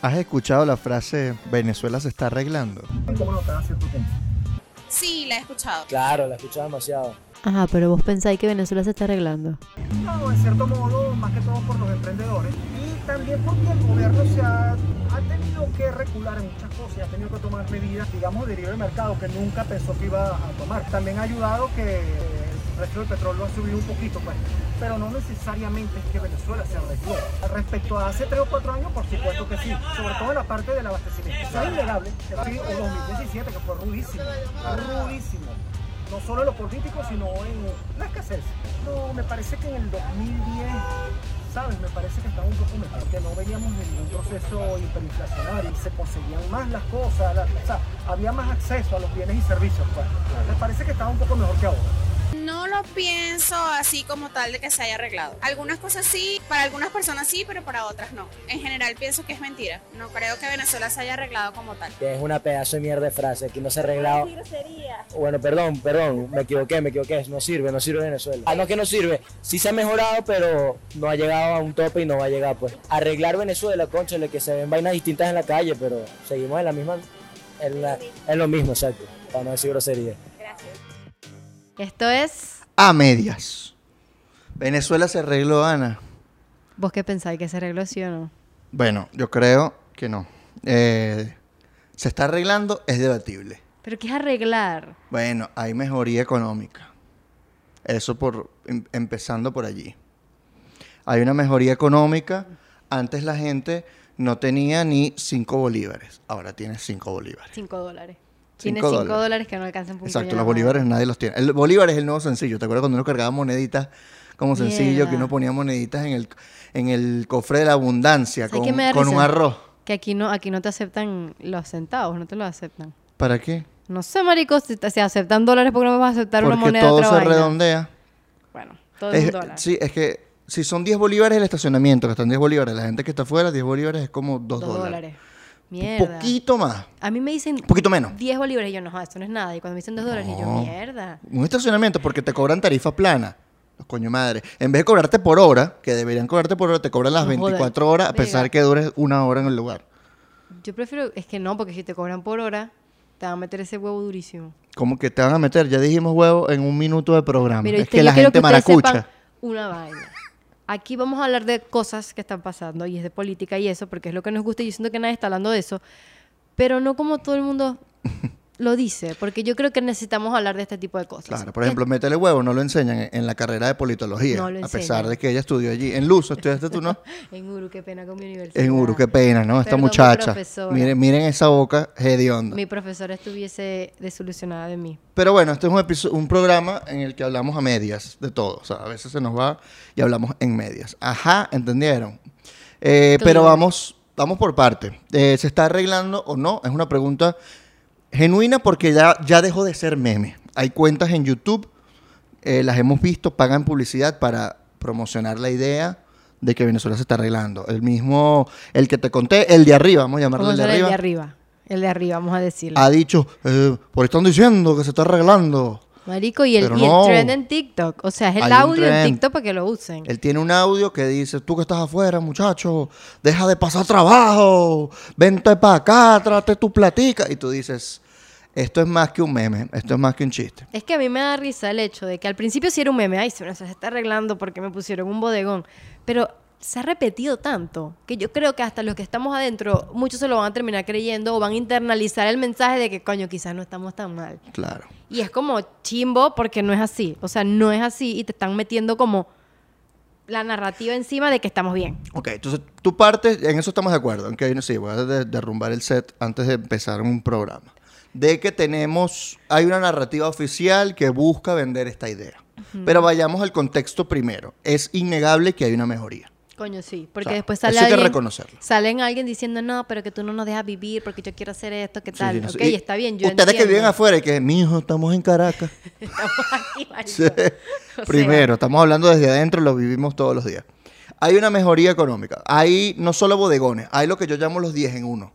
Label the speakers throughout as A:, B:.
A: ¿Has escuchado la frase Venezuela se está arreglando?
B: ¿Cómo no cada cierto tiempo?
C: Sí, la he escuchado.
D: Claro, la he escuchado demasiado.
E: Ajá, pero vos pensáis que Venezuela se está arreglando.
B: No, en cierto modo, más que todo por los emprendedores y también porque el gobierno se ha, ha tenido que recular en muchas cosas y ha tenido que tomar medidas, digamos, de libre mercado que nunca pensó que iba a tomar. También ha ayudado que precio del petróleo ha subido un poquito, pues, pero no necesariamente es que Venezuela se arregló. Respecto a hace 3 o 4 años, por supuesto que sí, sobre todo en la parte del abastecimiento. Eso es innegable, o 2017, que fue rudísimo, rudísimo no solo en lo político, sino en la escasez. No, me parece que en el 2010, ¿sabes? Me parece que estaba un poco mejor, que no veníamos de ningún proceso hiperinflacionario y se conseguían más las cosas, había más acceso a los bienes y servicios. Pues. Me parece que estaba un poco mejor que ahora.
C: No lo pienso así como tal de que se haya arreglado. Algunas cosas sí, para algunas personas sí, pero para otras no. En general pienso que es mentira. No creo que Venezuela se haya arreglado como tal.
D: Que es una pedazo de mierda de frase. Aquí no se ha arreglado. Bueno, perdón, perdón. Me equivoqué, me equivoqué. No sirve, no sirve Venezuela. Ah, no que no sirve. Sí se ha mejorado, pero no ha llegado a un tope y no va a llegar, pues. Arreglar Venezuela, conchale, que se ven vainas distintas en la calle, pero seguimos en la misma. En, la- en lo mismo, exacto. Para no decir grosería.
E: Esto es.
A: A medias. Venezuela se arregló, Ana.
E: ¿Vos qué pensáis? ¿Que se arregló sí o no?
A: Bueno, yo creo que no. Eh, se está arreglando, es debatible.
E: ¿Pero qué es arreglar?
A: Bueno, hay mejoría económica. Eso por em- empezando por allí. Hay una mejoría económica. Antes la gente no tenía ni 5 bolívares. Ahora tiene 5 bolívares.
E: 5 dólares. Tiene 5
A: dólares.
E: dólares. que no alcanzan un
A: Exacto, los bolívares nadie los tiene. El bolívar es el nuevo sencillo. ¿Te acuerdas cuando uno cargaba moneditas como sencillo? Que uno ponía moneditas en el, en el cofre de la abundancia
E: ¿Sabes
A: con, un arroz.
E: Que aquí no, aquí no te aceptan los centavos, no te los aceptan.
A: ¿Para qué?
E: No sé, marico, si si aceptan dólares, ¿por qué no vas a aceptar una moneda
A: todo
E: otra
A: se
E: vaina?
A: redondea.
E: Bueno, todo es
A: Es-
E: un dólar.
A: sí, es que si son 10 bolívares el estacionamiento, que están 10 bolívares, la gente que está afuera, 10 bolívares es como 2
E: Dos
A: dólares.
E: Dólares.
A: Un
E: Mierda.
A: poquito más,
E: A mí me dicen
A: un poquito menos.
E: 10 bolívares y yo, no, joder, esto no es nada. Y cuando me dicen 2 dólares, y yo, mierda.
A: Un estacionamiento porque te cobran tarifa plana. Los coño madre. En vez de cobrarte por hora, que deberían cobrarte por hora, te cobran las
E: No jodan.
A: 24 horas a pesar
E: Verga.
A: que dures una hora en el lugar.
E: Yo prefiero, es que no, porque si te cobran por hora, te van a meter ese huevo durísimo.
A: Como que te van a meter, ya dijimos huevo, en un minuto de programa.
E: Mira,
A: es
E: viste,
A: que la
E: quiero
A: gente
E: ustedes
A: maracucha.
E: sepan una vaina. Aquí vamos a hablar de cosas que están pasando y es de política y eso, porque es lo que nos gusta y yo siento que nadie está hablando de eso, pero no como todo el mundo lo dice, porque yo creo que necesitamos hablar de este tipo de cosas.
A: Claro, por ejemplo, métele huevo, no lo enseñan en, la carrera de politología.
E: No lo
A: a pesar de que ella estudió allí. En Luz, ¿estudiaste tú, no?
E: En Uru, qué pena con mi universidad.
A: En Uru, qué pena, ¿no? Esta
E: Perdón,
A: muchacha. Miren, miren esa boca hedionda.
E: Mi profesora estuviese desilusionada de mí.
A: Pero bueno, este es un, programa en el que hablamos a medias de todo. O sea, a veces se nos va y hablamos en medias. Ajá, ¿entendieron? Eh, pero vamos, vamos por parte. Eh, ¿Se está arreglando o no? Es una pregunta genuina porque ya, ya dejó de ser meme. Hay cuentas en YouTube, eh, las hemos visto, pagan publicidad para promocionar la idea de que Venezuela se está arreglando. El mismo, el que te conté, el de arriba, vamos a llamarlo el de
E: hacer el
A: arriba
E: de arriba. El de arriba, vamos a decirlo.
A: ha dicho, eh, por están diciendo que se está arreglando.
E: Marico, y el, y el trend en TikTok. O sea, es el
A: Hay
E: audio en. TikTok para que lo usen.
A: Él tiene un audio que dice, tú que estás afuera, muchacho, deja de pasar trabajo, vente para acá, trate tu platica. Y tú dices, esto es más que un meme, esto es más que un chiste.
E: Es que a mí me da risa el hecho de que al principio sí era un meme. Ay, se me está arreglando porque me pusieron un bodegón. Pero se ha repetido tanto que yo creo que hasta los que estamos adentro, muchos se lo van a terminar creyendo o van a internalizar el mensaje de que, coño, quizás no estamos tan mal.
A: Claro.
E: Y es como chimbo porque no es así. O sea, no es así y te están metiendo como la narrativa encima de que estamos bien.
A: Ok, entonces tú partes, en eso estamos de acuerdo, aunque sí, voy a de- derrumbar el set antes de empezar un programa. De que tenemos, hay una narrativa oficial que busca vender esta idea. Pero vayamos al contexto primero. Es innegable que hay una mejoría.
E: Coño, sí. Porque
A: O sea,
E: después sale
A: eso hay que
E: alguien,
A: reconocerlo.
E: Salen alguien diciendo, no, pero que tú no nos dejas vivir porque yo quiero hacer esto, ¿qué tal?
A: sí, no
E: ok,
A: Y
E: está bien, yo
A: Ustedes que viven afuera y que, mijo, estamos en Caracas.
E: Estamos aquí.
A: Sí.
E: Sea,
A: Primero, estamos hablando desde adentro, lo vivimos todos los días. Hay una mejoría económica. Hay no solo bodegones, hay lo que yo llamo los 10 en 1.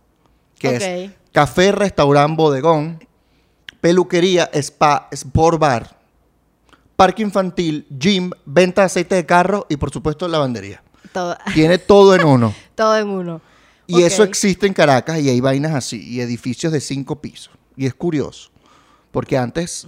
A: Que es café, restaurante, bodegón, peluquería, spa, sport bar, parque infantil, gym, venta de aceite de carro y por supuesto lavandería.
E: Todo,
A: Tiene todo en uno.
E: todo en uno.
A: Y eso existe en Caracas y hay vainas así, y edificios de cinco pisos. Y es curioso, porque antes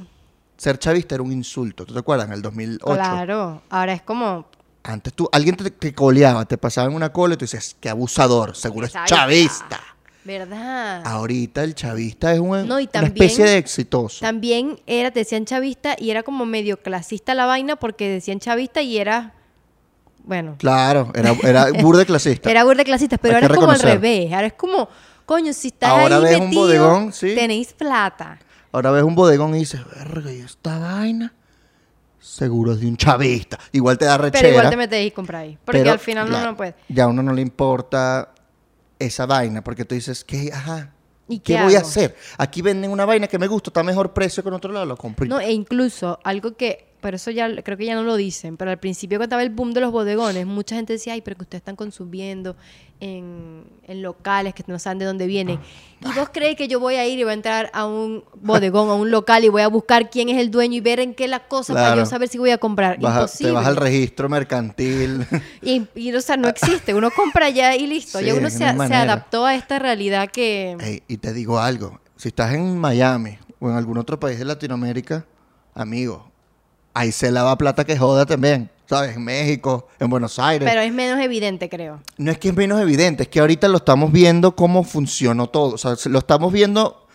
A: ser chavista era un insulto. ¿Tú te acuerdas? En el 2008.
E: Claro, ahora es como
A: Antes tú, alguien te, te coleaba, te pasaba en una cola y tú dices, qué abusador, seguro es
E: Chavista. ¿verdad?
A: Ahorita el chavista es un-
E: No, y
A: una especie de exitoso.
E: También era, te decían chavista y era como medio clasista la vaina porque decían chavista y era, bueno,
A: Claro, era, era burde clasista.
E: era burda de clasistas, pero ahora es como al revés. Ahora es como, coño, si estás
A: Ahora
E: ahí
A: ves un bodegón, sí.
E: tenéis plata.
A: Ahora ves un bodegón y dices, verga, ¿y esta vaina? Seguro es de un chavista. Igual te da rechera.
E: Pero igual te metes y compras ahí. Porque
A: pero,
E: al final uno no puede.
A: Ya a uno no le importa esa vaina, porque tú dices, ¿qué? Ajá.
E: ¿Y
A: ¿Qué,
E: qué
A: voy a hacer? Aquí venden una vaina que me gusta, está a mejor precio que en otro lado, lo compro. y
E: No, e incluso algo que, pero eso ya creo que ya no lo dicen, pero al principio cuando estaba el boom de los bodegones, mucha gente decía, ay, pero que ustedes están consumiendo en, en locales que no saben de dónde vienen. ¿Y vos crees que yo voy a ir y voy a entrar a un bodegón, a un local y voy a buscar quién es el dueño y ver en qué la cosa para
A: Claro.
E: yo saber si voy a comprar? Imposible.
A: te vas al registro mercantil.
E: y, y, o sea, no existe. Uno compra ya y listo.
A: Sí,
E: ya uno
A: no
E: se, adaptó a esta realidad que...
A: Ey, y te digo algo, si estás en Miami o en algún otro país de Latinoamérica, amigo, ahí se lava plata que joda también, ¿sabes? En México, en Buenos Aires.
E: Pero es menos evidente, creo.
A: No es que es menos evidente, es que ahorita lo estamos viendo cómo funcionó todo, o sea, se- lo estamos viendo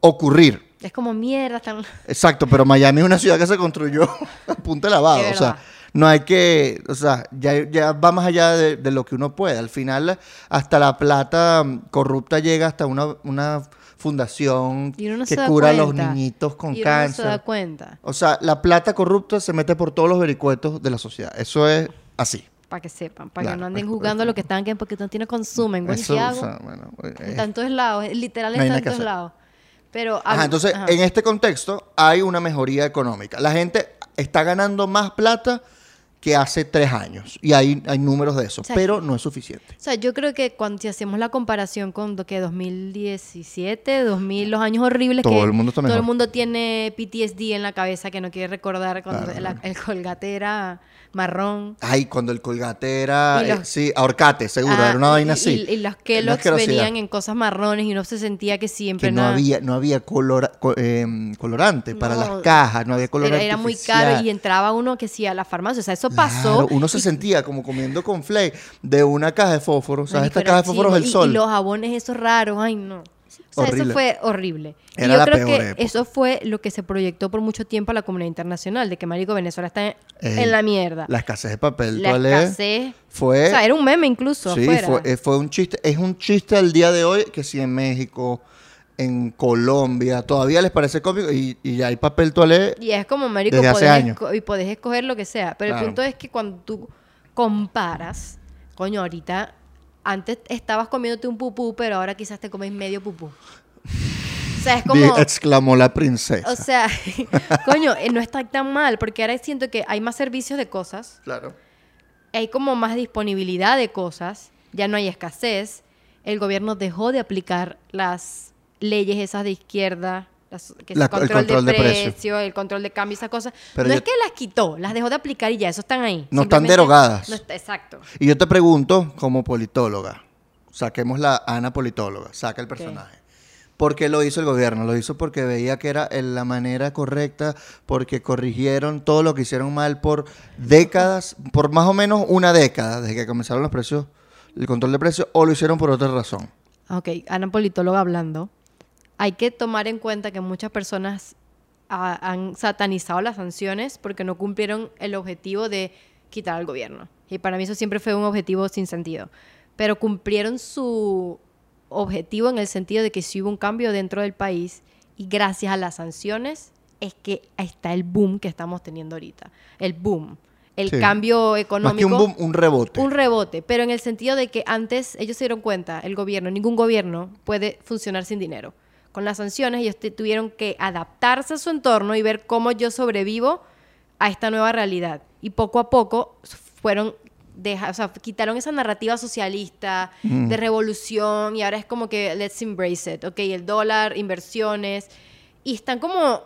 A: ocurrir.
E: Es como mierda. Están...
A: Exacto, pero Miami es una ciudad que se construyó a punta de lavado. O sea, no hay que. O sea, ya, ya va más allá de, de lo que uno puede. Al final, hasta la plata corrupta llega hasta una, una fundación
E: no
A: que cura a los niñitos con
E: y uno no se
A: cáncer.
E: da cuenta.
A: o sea, la plata corrupta se mete por todos los vericuetos de la sociedad. Eso es así.
E: Para que sepan, para que no anden
A: es
E: jugando lo que están que porque no tiene consumen. Bueno, ¿y
A: Eso,
E: ¿qué
A: o
E: hago?
A: sea, bueno,
E: en
A: es-
E: tantos lados, literal
A: no
E: en
A: que
E: tantos lados. Pero
A: Ajá, entonces,
E: ajá.
A: en este contexto hay una mejoría económica. La gente está ganando más plata que hace tres años. Y hay, hay números de eso,
E: O sea,
A: pero no es suficiente.
E: O sea, yo creo que cuando si hacemos la comparación con que 2017, 2000, los años horribles
A: Todo
E: que
A: el mundo está
E: todo el
A: mejor.
E: mundo tiene PTSD en la cabeza que no quiere recordar cuando
A: Claro,
E: la- el colgate era marrón.
A: Ay, cuando el colgate era,
E: los-
A: eh, sí, ahorcate, seguro,
E: Ah,
A: era una vaina
E: y,
A: así.
E: Y, y los Kellogg's venían en cosas marrones y uno se sentía que siempre
A: que no
E: nada-
A: había, no había colora- co- em, colorante para
E: No,
A: las cajas, no había colorante.
E: era, muy caro y entraba uno que sí a la farmacia. O sea, eso pasó.
A: Claro, uno se sentía como comiendo con flake de una caja de fósforo. ¿Sabes?
E: Marico,
A: Esta caja de
E: era
A: fósforo es el
E: chimbo. Y-
A: sol.
E: Y, los jabones esos raros, ay no. O sea,
A: Horrible.
E: eso fue horrible. y yo
A: la
E: creo
A: peor
E: que
A: época.
E: eso fue lo que se proyectó por mucho tiempo a la comunidad internacional, de que Marico Venezuela está en,
A: Ey,
E: en la mierda.
A: La escasez de papel
E: La escasez.
A: fue...
E: O sea, era un meme incluso
A: Sí,
E: afuera.
A: fue, eh, fue un chiste. Es un chiste al día de hoy que si en México, en Colombia, todavía les parece cómico y, y ya hay papel toalé.
E: Y es como, marico,
A: Desde hace años.
E: y podés escoger lo que sea. Pero
A: Claro.
E: el punto es que cuando tú comparas, coño, ahorita, antes estabas comiéndote un pupú, pero ahora quizás te comes medio pupú. O sea, es como...
A: exclamó la princesa.
E: O sea, coño, eh, no está tan mal, porque ahora siento que hay más servicios de cosas,
A: claro.
E: hay como más disponibilidad de cosas, ya no hay escasez, el gobierno dejó de aplicar las leyes esas de izquierda, las, que
A: La-
E: el
A: el
E: control,
A: control
E: de,
A: de precio.
E: precio, el control de cambio, esas cosas.
A: Pero
E: no
A: yo-
E: es que las quitó, las dejó de aplicar y ya, eso están ahí.
A: No están derogadas.
E: no está- exacto.
A: Y yo te pregunto, como politóloga, saquemos la Ana politóloga, saca el personaje. ¿Por qué lo hizo el gobierno? Lo hizo porque veía que era en la manera correcta, porque corrigieron todo lo que hicieron mal por décadas, por más o menos una década, desde que comenzaron los precios, el control de precios, o lo hicieron por otra razón.
E: Ok, Ana Politóloga hablando. Hay que tomar en cuenta que muchas personas han satanizado las sanciones porque no cumplieron el objetivo de quitar al gobierno. Y para mí eso siempre fue un objetivo sin sentido. Pero cumplieron su objetivo en el sentido de que sí hubo un cambio dentro del país y gracias a las sanciones es que está el boom que estamos teniendo ahorita. El boom. El
A: Sí.
E: cambio
A: Más
E: económico.
A: que un boom, un rebote.
E: Un rebote, pero en el sentido de que antes ellos se dieron cuenta, el gobierno, ningún gobierno puede funcionar sin dinero. Con las sanciones ellos tuvieron que adaptarse a su entorno y ver cómo yo sobrevivo a esta nueva realidad. Y poco a poco fueron, deja, o sea, quitaron esa narrativa socialista
A: Mm.
E: de revolución y ahora es como que let's embrace it, ok, el dólar, inversiones, y están como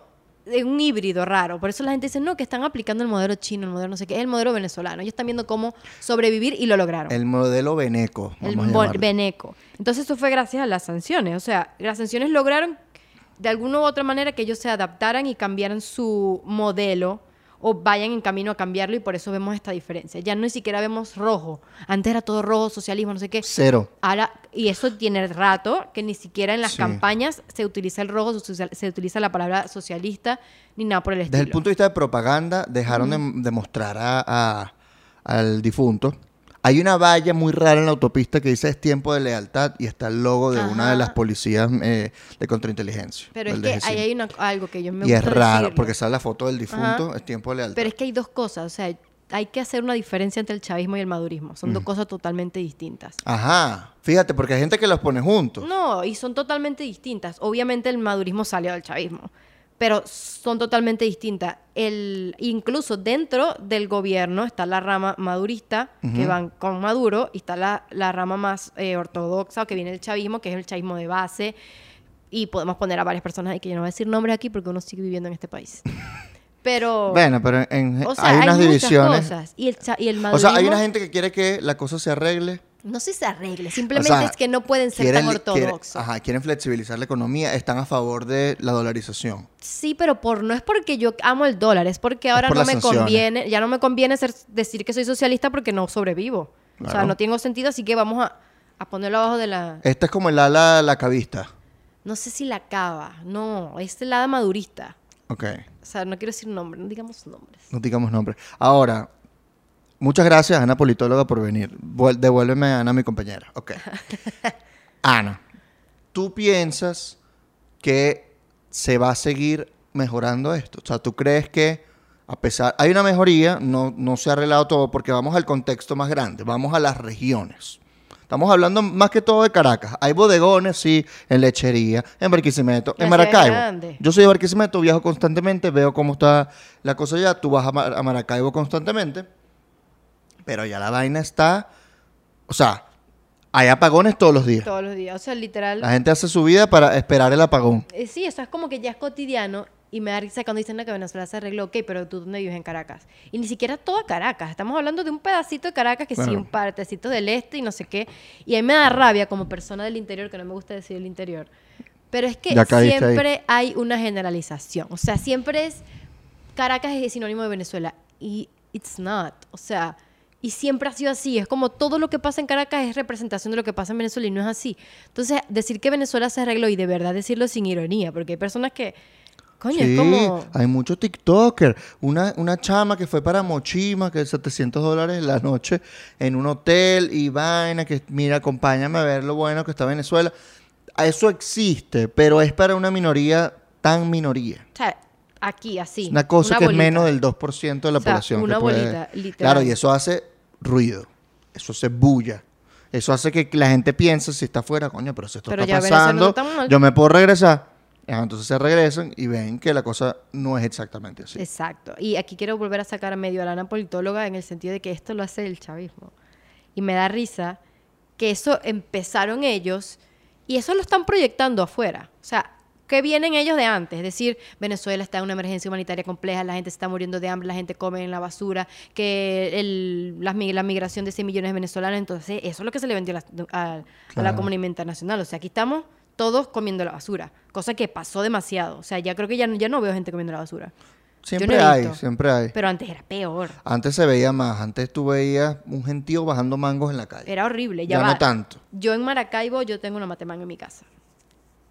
E: es un híbrido raro. Por eso la gente dice, no, que están aplicando el modelo chino, el modelo no sé qué, es el modelo venezolano. Ellos están viendo cómo sobrevivir y lo lograron.
A: El modelo Beneco.
E: El
A: vamos.
E: Beneco. Entonces eso fue gracias a las sanciones. O sea, las sanciones lograron de alguna u otra manera que ellos se adaptaran y cambiaran su modelo o vayan en camino a cambiarlo y por eso vemos esta diferencia. Ya no ni siquiera vemos rojo. Antes era todo rojo, socialismo, no sé qué.
A: Cero.
E: Ahora, y eso tiene rato, que ni siquiera en las
A: Sí.
E: campañas se utiliza el rojo, se, utiliza la palabra socialista, ni nada por el estilo.
A: Desde el punto de vista de propaganda, dejaron de, de mostrar a, a- al difunto. Hay una valla muy rara en la autopista que dice es tiempo de lealtad y está el logo de una de las policías eh, de contrainteligencia.
E: Pero es que ahí hay una- algo que yo me
A: y es raro
E: decirlo.
A: porque sale la foto del difunto,
E: Ajá.
A: es tiempo de lealtad.
E: Pero es que hay dos cosas, o sea, hay que hacer una diferencia entre el chavismo y el madurismo. Son dos cosas totalmente distintas.
A: Ajá, fíjate, porque hay gente que los pone juntos.
E: No, y son totalmente distintas. Obviamente el madurismo salió del chavismo, pero son totalmente distintas. El, incluso dentro del gobierno está la rama madurista, que van con Maduro, y está la, la rama más eh, ortodoxa, que viene del chavismo, que es el chavismo de base. Y podemos poner a varias personas ahí, que yo no voy a decir nombres aquí porque uno sigue viviendo en este país. Pero...
A: Bueno, pero en-
E: o sea,
A: hay unas divisiones.
E: cosas. Y el, y el
A: O sea, hay una gente que quiere que la cosa se arregle.
E: No sé si se arregle, simplemente
A: O sea,
E: es que no pueden ser
A: quieren
E: tan
A: li- quieren-
E: ortodoxos.
A: ajá, quieren flexibilizar la economía, están a favor de la dolarización.
E: Sí, pero por no es porque yo amo el dólar, es porque ahora
A: por
E: no me
A: sanciones.
E: conviene, ya no me conviene ser- decir que soy socialista porque no sobrevivo. O sea, no tengo sentido, así que vamos a, a ponerlo abajo de la...
A: Esta es como el ala la cabista.
E: No sé si la cava, no, es el hada madurista.
A: Ok,
E: O sea, no quiero decir nombres, no digamos nombres.
A: no digamos nombre. Ahora, muchas gracias, Ana Politóloga, por venir. Vuel- devuélveme a Ana, mi compañera. Ok. Ana, ¿tú piensas que se va a seguir mejorando esto? O sea, ¿tú crees que a pesar... Hay una mejoría, no, no se ha arreglado todo porque vamos al contexto más grande, vamos a las regiones. Estamos hablando más que todo de Caracas. Hay bodegones, sí, en lechería, en Barquisimeto, en Maracaibo. Yo soy de Barquisimeto, viajo constantemente, veo cómo está la cosa allá. Tú vas a, Mar- a Maracaibo constantemente, pero ya la vaina está... O sea, hay apagones todos los días.
E: Todos los días, o sea, literal...
A: La gente hace su vida para esperar el apagón.
E: Eh, sí, eso es como que ya es cotidiano y me da risa cuando dicen "No, que Venezuela se arregló, ok, pero tú dónde vives en Caracas. Y ni siquiera toda Caracas, estamos hablando de un pedacito de Caracas que sí,
A: Bueno.
E: un partecito del este y no sé qué. Y a mí me da rabia como persona del interior, que no me gusta decir el interior. Pero es que
A: ahí.
E: siempre hay una generalización. O sea, siempre es Caracas es sinónimo de Venezuela. Y it's not. O sea, y siempre ha sido así. Es como todo lo que pasa en Caracas es representación de lo que pasa en Venezuela y no es así. Entonces, decir que Venezuela se arregló y de verdad decirlo sin ironía, porque hay personas que, coño,
A: sí,
E: es como...
A: hay muchos TikTokers. Una, una chama que fue para Mochima, que es 700 dólares la noche, en un hotel y vaina, que mira, acompáñame a ver lo bueno que está Venezuela. Eso existe, pero es para una minoría tan minoría.
E: O sea, aquí, así.
A: Una cosa que
E: bolita.
A: es menos del 2% de la
E: O sea,
A: población. que
E: una
A: puede-
E: bolita, literal.
A: Claro, y eso hace ruido. Eso hace bulla. Eso hace que la gente piense si está afuera, coño, pero si esto
E: Pero
A: está
E: ya
A: pasando,
E: no
A: yo me puedo regresar. Ajá, entonces se regresan y ven que la cosa no es exactamente así.
E: Exacto. Y aquí quiero volver a sacar a medio a la politóloga en el sentido de que esto lo hace el chavismo. Y me da risa que eso empezaron ellos y eso lo están proyectando afuera. O sea, que vienen ellos de antes, es decir, Venezuela está en una emergencia humanitaria compleja, la gente se está muriendo de hambre, la gente come en la basura, que el- la, mi- la migración de 100 millones de venezolanos, entonces eso es lo que se le vendió a la, a comunidad internacional. O sea, aquí estamos todos comiendo la basura, cosa que pasó demasiado. O sea, ya creo que ya, no- ya no veo gente comiendo la basura.
A: Siempre
E: no
A: hay,
E: visto.
A: siempre hay.
E: Pero antes era peor.
A: Antes se veía más. Antes tú veías un gentío bajando mangos en la calle.
E: Era horrible. Ya,
A: Ya
E: va.
A: no tanto.
E: Yo en Maracaibo, yo tengo una matemango en mi casa.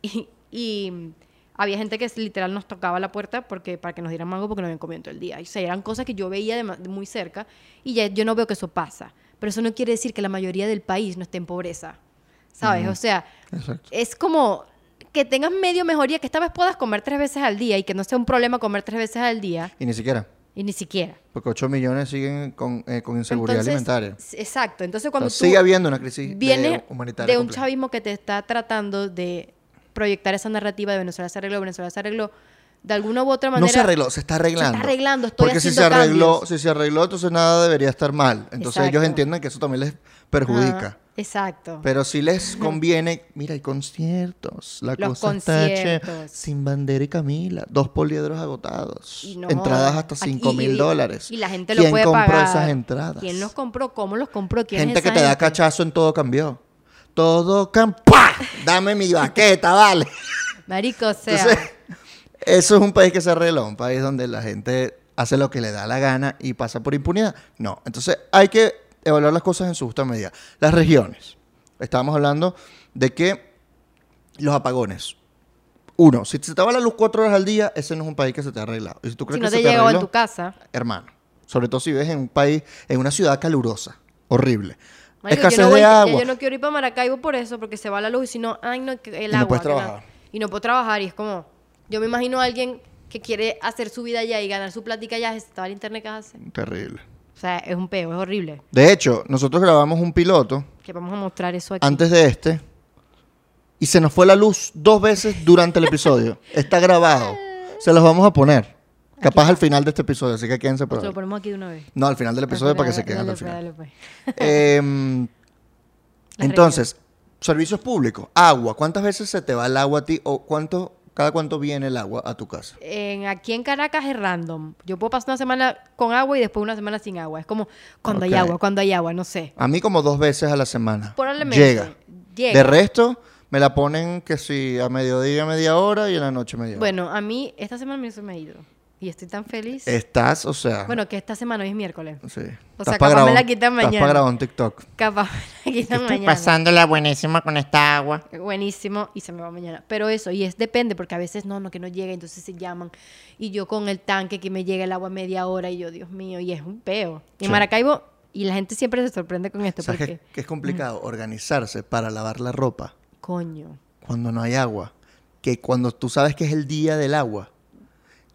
E: Y, y, mm, había gente que literal nos tocaba la puerta porque para que nos dieran mango porque no habían comido todo el día. O sea, eran cosas que yo veía de, de muy cerca y ya yo no veo que eso pasa. Pero eso no quiere decir que la mayoría del país no esté en pobreza. ¿Sabes? O sea,
A: Exacto.
E: es como que tengas medio mejoría, que esta vez puedas comer tres veces al día y que no sea un problema comer tres veces al día
A: Y ni siquiera.
E: y ni siquiera.
A: Porque 8 millones siguen con, eh, con inseguridad
E: Entonces,
A: alimentaria.
E: Exacto. Entonces
A: O sea,
E: cuando tú
A: sigue habiendo una crisis
E: viene
A: de humanitaria.
E: de un
A: compleja.
E: chavismo que te está tratando de proyectar esa narrativa de Venezuela se arregló, Venezuela se arregló, de alguna u otra manera.
A: No se arregló, se está arreglando.
E: Se está arreglando, estoy
A: Porque si se arregló,
E: cambios.
A: si se arregló, entonces nada debería estar mal. Entonces ellos entienden que eso también les perjudica.
E: Ajá, Exacto.
A: Pero si les conviene, mira, hay conciertos. La
E: Los
A: cosa está
E: conciertos.
A: Sin bandera y Camila. Dos poliedros agotados.
E: Y no
A: entradas hasta
E: Aquí-
A: 5
E: y-
A: mil dólares.
E: Y la gente lo
A: ¿Quién
E: puede
A: compró
E: pagar.
A: esas entradas?
E: ¿Quién los compró? ¿Cómo los compró? ¿Quién
A: Gente
E: es
A: que te da cachazo en todo cambió. Todo cambió. ¡Pah! Dame mi baqueta, vale.
E: Marico, o sea,
A: Entonces, eso es un país que se arregló, un país donde la gente hace lo que le da la gana y pasa por impunidad. No, entonces hay que evaluar las cosas en su justa medida. Las regiones. Estábamos hablando de que los apagones. Uno, si se te va la luz cuatro horas al día, ese no es un país que se te ha arreglado. Y si tú crees
E: si no
A: que
E: te
A: se te
E: llegó en tu casa.
A: hermano, sobre todo si vives en un país, en una ciudad calurosa, horrible.
E: Marico,
A: Escasez
E: no voy-
A: de
E: ya
A: agua.
E: Yo no quiero ir para Maracaibo por eso, porque se va la luz y si no, ay, no, el
A: Y no
E: agua.
A: puedes
E: que nada.
A: trabajar.
E: Y no puedo trabajar y es como, yo me imagino a alguien que quiere hacer su vida allá y ganar su plática allá, estaba el internet que hace.
A: Terrible.
E: O sea, es un peo, es horrible.
A: De hecho, nosotros grabamos un piloto
E: Que vamos a mostrar eso aquí.
A: antes de este y se nos fue la luz dos veces durante el episodio. Está grabado. Se los vamos a poner. Capaz al final de este episodio, así que quédense por
E: lo ponemos aquí de una vez.
A: No, al final del episodio para que se queden
E: dale, pues,
A: final.
E: dale.
A: Em, entonces, servicios públicos. Agua. ¿Cuántas veces se te va el agua a ti o cuánto, cada cuánto viene el agua a tu casa?
E: En, aquí en Caracas es random. Yo puedo pasar una semana con agua y después una semana sin agua. Es como cuando hay agua, cuando hay agua, no sé.
A: A mí como dos veces a la semana.
E: Probablemente.
A: Llega.
E: Llega.
A: De resto, me la ponen que si a mediodía media hora y en la noche media hora.
E: Bueno, a mí esta semana me se me ha ido. Y estoy tan feliz.
A: Estás, o sea...
E: Bueno, que esta semana hoy es miércoles.
A: sí.
E: o
A: Estás
E: sea,
A: pa'
E: capaz me
A: grabar
E: la quitan
A: Estás
E: mañana.
A: para grabar un TikTok.
E: Capaz me la quitan
F: Estoy
E: mañana.
F: pasándola buenísima con esta agua.
E: Buenísimo y se me va mañana. Pero eso, y es depende, porque a veces no, no, que no llega, entonces se llaman. Y yo con el tanque que me llega el agua a media hora y yo, Dios mío, y es un peo. Y
A: Sí.
E: en Maracaibo, y la gente siempre se sorprende con esto,
A: ¿Sabes
E: porque,
A: qué, qué es complicado? Organizarse para lavar la ropa
E: coño.
A: cuando no hay agua. Que cuando tú sabes que es el día del agua,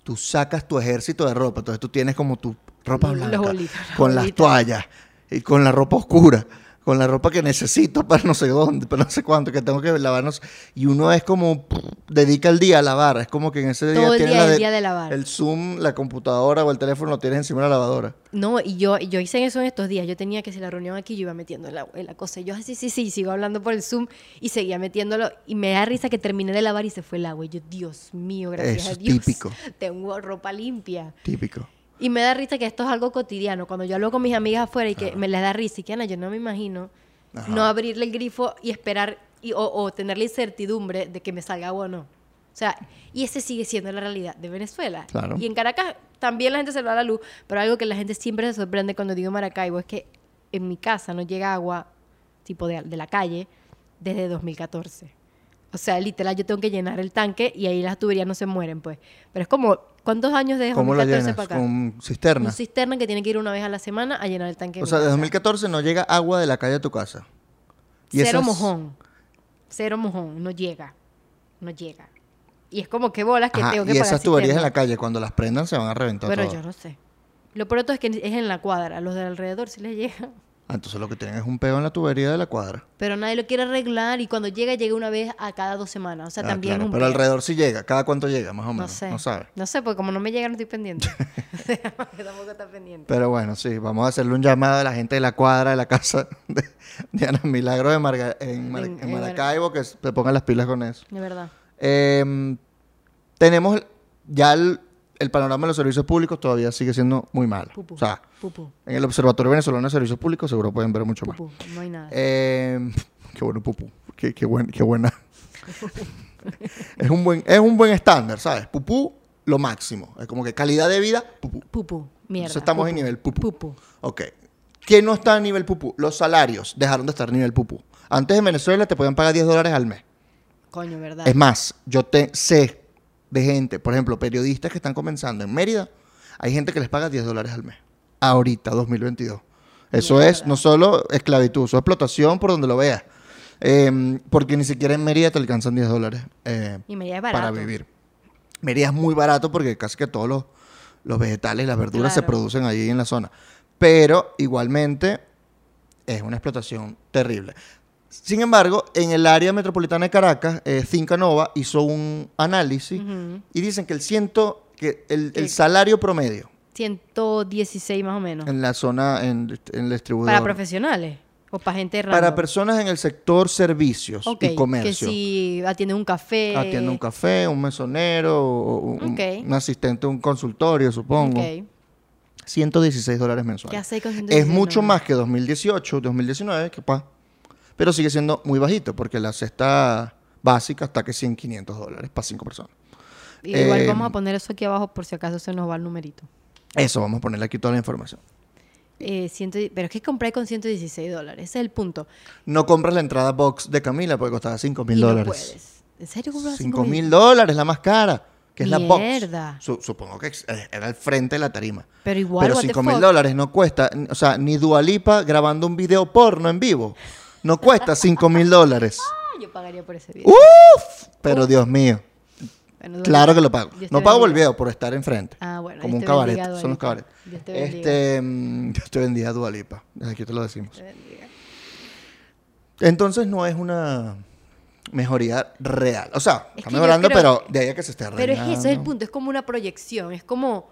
A: tú sacas tu ejército de ropa. Entonces tú tienes como tu ropa
E: Los
A: blanca,
E: los
A: con las toallas y con la ropa oscura, con la ropa que necesito para no sé dónde, para no sé cuánto, que tengo que lavarnos. Y uno es como, pff, dedica el día a lavar. Es como que en ese día
E: Todo el día
A: la de-
E: el día de lavar.
A: el Zoom, la computadora o el teléfono lo tienes encima de la lavadora.
E: No, y yo, y yo hice eso en estos días. Yo tenía que hacer la reunión aquí, yo iba metiendo la, la cosa. Y yo, así, sí, sí, sigo hablando por el Zoom y seguía metiéndolo. Y me da risa que terminé de lavar y se fue el agua. Y yo, Dios mío, gracias
A: Eso
E: a
A: es
E: Dios.
A: típico.
E: Tengo ropa limpia.
A: Típico.
E: Y me da risa que esto es algo cotidiano. Cuando yo hablo con mis amigas afuera y que me les da risa y que, Ana, yo no me imagino
A: Ajá.
E: no abrirle el grifo y esperar y- o, o tener la incertidumbre de que me salga agua o no. O sea, y ese sigue siendo la realidad de Venezuela.
A: Claro.
E: Y en Caracas también la gente se va la luz, pero algo que la gente siempre se sorprende cuando digo Maracaibo es que en mi casa no llega agua tipo de, de la calle desde 2014. O sea, literal, yo tengo que llenar el tanque y ahí las tuberías no se mueren, pues. Pero es como, ¿cuántos años desde
A: ¿Cómo lo
E: 2014
A: llenas?
E: para acá?
A: Con cisterna.
E: Un cisterna que tiene que ir una vez a la semana a llenar el tanque. de
A: O sea, de
E: casa.
A: 2014 no llega agua de la calle a tu casa.
E: Cero
A: esas-
E: mojón. Cero mojón. No llega. No llega. Y es como que bolas que
A: Ajá,
E: tengo que
A: y
E: pagar
A: esas tuberías en
E: cisterna.
A: la calle, cuando las prendan, se van a reventar
E: Pero
A: todas.
E: yo no sé. Lo pronto es que es en la cuadra. A los de alrededor sí les llega.
A: Ah, entonces lo que tienen es un peo en la tubería de la cuadra.
E: Pero nadie lo quiere arreglar y cuando llega, llega una vez a cada dos semanas. O sea,
A: Ah,
E: también
A: claro,
E: es un
A: Pero alrededor sí llega. ¿Cada cuánto llega, más o
E: No
A: menos?
E: sé.
A: No sabe.
E: No sé, porque como no me llega, no estoy pendiente. Tampoco está pendiente.
A: Pero bueno, sí, vamos a hacerle un llamado a la gente de la cuadra de la casa de, de Ana Milagro de Marga- en, Mar-
E: En-
A: en
E: en Mar-
A: Maracaibo, que se pongan las pilas con eso.
E: De verdad.
A: Eh, tenemos ya el, el panorama de los servicios públicos todavía sigue siendo muy malo. O sea, en el Observatorio Venezolano de Servicios Públicos seguro pueden ver mucho más.
E: No hay nada.
A: Eh, qué bueno, Pupú. Qué, qué, buen- qué buena. es, un buen, es un buen estándar, ¿sabes? Pupú, lo máximo. Es como que calidad de vida, Pupú.
E: Pupú. Mierda.
A: Entonces estamos en nivel pupú.
E: Pupú.
A: Ok. ¿Qué no está a nivel pupú? Los salarios dejaron de estar a nivel pupú. Antes en Venezuela te podían pagar 10 dólares al mes.
E: Coño, ¿verdad?
A: Es más, yo te sé de gente, por ejemplo, periodistas que están comenzando en Mérida, hay gente que les paga 10 dólares al mes. Ahorita, 2022. Eso
E: Mierda.
A: es no solo esclavitud, eso es explotación por donde lo veas. Eh, porque ni siquiera en Mérida te alcanzan 10 dólares eh,
E: Y Mérida es
A: para vivir. Mérida es muy barato porque casi que todos los, los vegetales y las verduras se producen ahí en la zona. Pero igualmente es una explotación terrible. Sin embargo, en el área metropolitana de Caracas, eh, Finca Nova hizo un análisis y dicen que el ciento, que el, el
E: Que-
A: salario promedio
E: 116 más o menos.
A: en la zona, en, en el distribuidor.
E: ¿Para profesionales? O para gente
A: para
E: random.
A: personas en el sector servicios y comercio.
E: Que si atiende un café.
A: Atiende un café, un mesonero, o un,
E: Ok.
A: un asistente, un consultorio, supongo.
E: Ok.
A: 116 dólares
E: ¿Qué
A: mensuales.
E: hace con
A: Es
E: 116?
A: mucho
E: No.
A: más que 2018, 2019, capaz. Pero sigue siendo muy bajito porque la cesta básica está que 100, 500 dólares para 5 personas.
E: Igual
A: Eh,
E: vamos a poner eso aquí abajo por si acaso se nos va el numerito.
A: Eso, vamos a ponerle aquí toda la información.
E: Eh, ciento- pero es que compré con 116 dólares. Ese es el punto.
A: No compras la entrada box de Camila porque costaba 5 mil
E: Y no
A: dólares.
E: puedes. ¿En serio compras
A: 5 mil dólares, la más cara, que es la box.
E: Mierda.
A: Su- supongo que eh, era el frente de la tarima.
E: Pero igual,
A: Pero
E: what the
A: 5 mil dólares no cuesta, o sea, ni Dualipa grabando un video porno en vivo. No cuesta 5 mil dólares.
E: Ah, Yo pagaría por ese video.
A: ¡Uf! Pero Dios mío,
E: Bueno,
A: claro que lo pago. No pago el
E: bendiga.
A: video, por estar enfrente.
E: Ah, bueno,
A: Como
E: Dios
A: un cabaret.
E: bendiga,
A: Son los cabarets.
E: Dios te bendiga.
A: Este, mm, Dios te bendiga, Dualipa. Desde aquí te lo decimos. Entonces no es una mejoría real. O sea,
E: Es
A: está mejorando,
E: creo-
A: pero de ahí a que se esté
E: Pero es
A: arreglando.
E: eso, es el punto. Es como una proyección. Es como,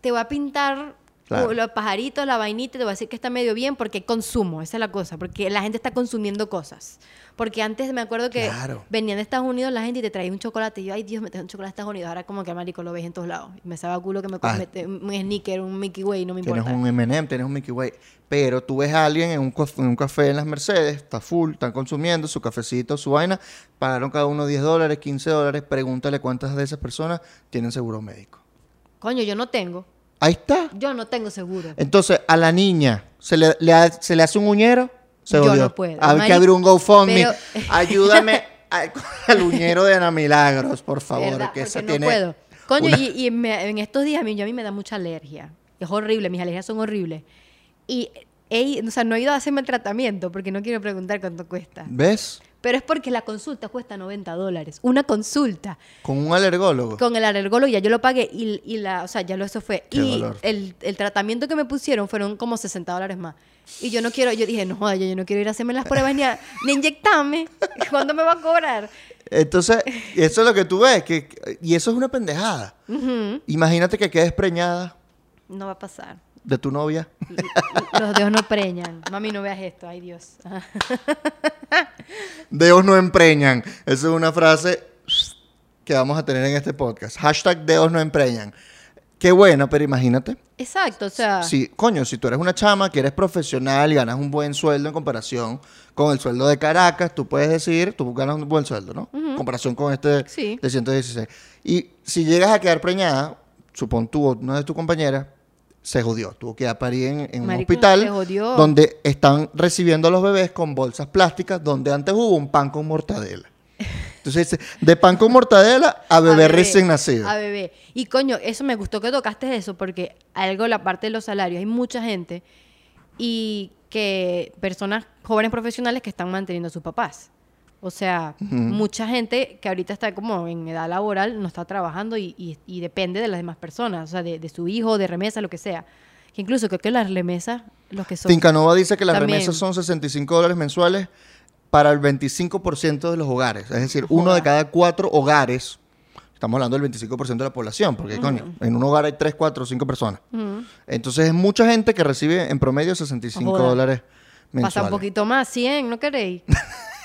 E: te voy a pintar
A: Claro.
E: los pajaritos, la vainita, te voy a decir que está medio bien porque consumo. Esa es la cosa. Porque la gente está consumiendo cosas. Porque antes me acuerdo que
A: Claro.
E: venían de Estados Unidos la gente y te traía un chocolate. Y yo, ay Dios, me trae un chocolate de Estados Unidos. Ahora como que marico lo ves en todos lados. Y me sabe a culo que me
A: Ah.
E: comete un sneaker, un Mickey Way, no me
A: Tienes
E: importa.
A: un M&M, tienes un Mickey Way. Pero tú ves a alguien en un, en un café en las Mercedes, está full, están consumiendo su cafecito, su vaina, pagaron cada uno 10 dólares, 15 dólares, pregúntale cuántas de esas personas tienen seguro médico.
E: Coño, yo no tengo.
A: Ahí está.
E: Yo no tengo seguro.
A: Entonces, a la niña, ¿se le, le ha- se le hace un uñero? Se
E: Yo
A: jodió.
E: no puedo.
A: Hay que abrir un GoFundMe.
E: pero-
A: Ayúdame al, al uñero de Ana Milagros, por favor.
E: No
A: tiene
E: puedo. Coño,
A: una-
E: y, y me- en estos días a mí, a mí me da mucha alergia. Es horrible, mis alergias son horribles. Y he, o sea, no he ido a hacerme el tratamiento porque no quiero preguntar cuánto cuesta.
A: ¿Ves?
E: Pero es porque la consulta cuesta 90 dólares. Una consulta
A: Con un alergólogo.
E: con el alergólogo ya yo lo pagué y, y la, o sea, ya lo eso fue.
A: Qué
E: y
A: dolor.
E: el, el tratamiento que me pusieron fueron como 60 dólares más. Y yo no quiero, yo dije, no joda, yo, yo no quiero ir a hacerme las pruebas ni, a, ni inyectarme. ¿Cuándo me va a cobrar?
A: Entonces, eso es lo que tú ves. Que, y eso es una pendejada. Imagínate que quedes preñada
E: No va a pasar.
A: De tu novia.
E: Los dedos no preñan. Mami, no veas esto. Ay, Dios.
A: Dedos no empreñan. Esa es una frase que vamos a tener en este podcast. Hashtag dedos no empreñan. Qué buena, pero imagínate.
E: Exacto, o sea.
A: Si, coño, si tú eres una chama que eres profesional y ganas un buen sueldo en comparación con el sueldo de Caracas, tú puedes decir, tú ganas un buen sueldo, ¿no? En comparación con este
E: Sí.
A: de 116. Y si llegas a quedar preñada, supón tú o una de tus compañeras, se jodió. Tuvo que ir a parir en, en un hospital donde están recibiendo a los bebés con bolsas plásticas, donde antes hubo un pan con mortadela. Entonces, dice, de pan con mortadela a bebé, recién nacido.
E: A bebé. Y coño, eso me gustó que tocaste eso, porque algo, la parte de los salarios, hay mucha gente y que personas jóvenes profesionales que están manteniendo a sus papás. O sea, mucha gente que ahorita está como en edad laboral no está trabajando y, y- y depende de las demás personas, o sea, de, de su hijo, de remesa, lo que sea. Que incluso creo que las remesas, los que son...
A: Fincanova dice que las
E: También.
A: remesas son 65 dólares mensuales para el 25% de los hogares. Es decir, uno de cada cuatro hogares. Estamos hablando del 25% de la población, porque coño, en un hogar hay 3, 4, 5 personas. Entonces es mucha gente que recibe en promedio 65
E: Joda.
A: dólares mensuales.
E: Pasa un poquito más, 100, ¿no queréis?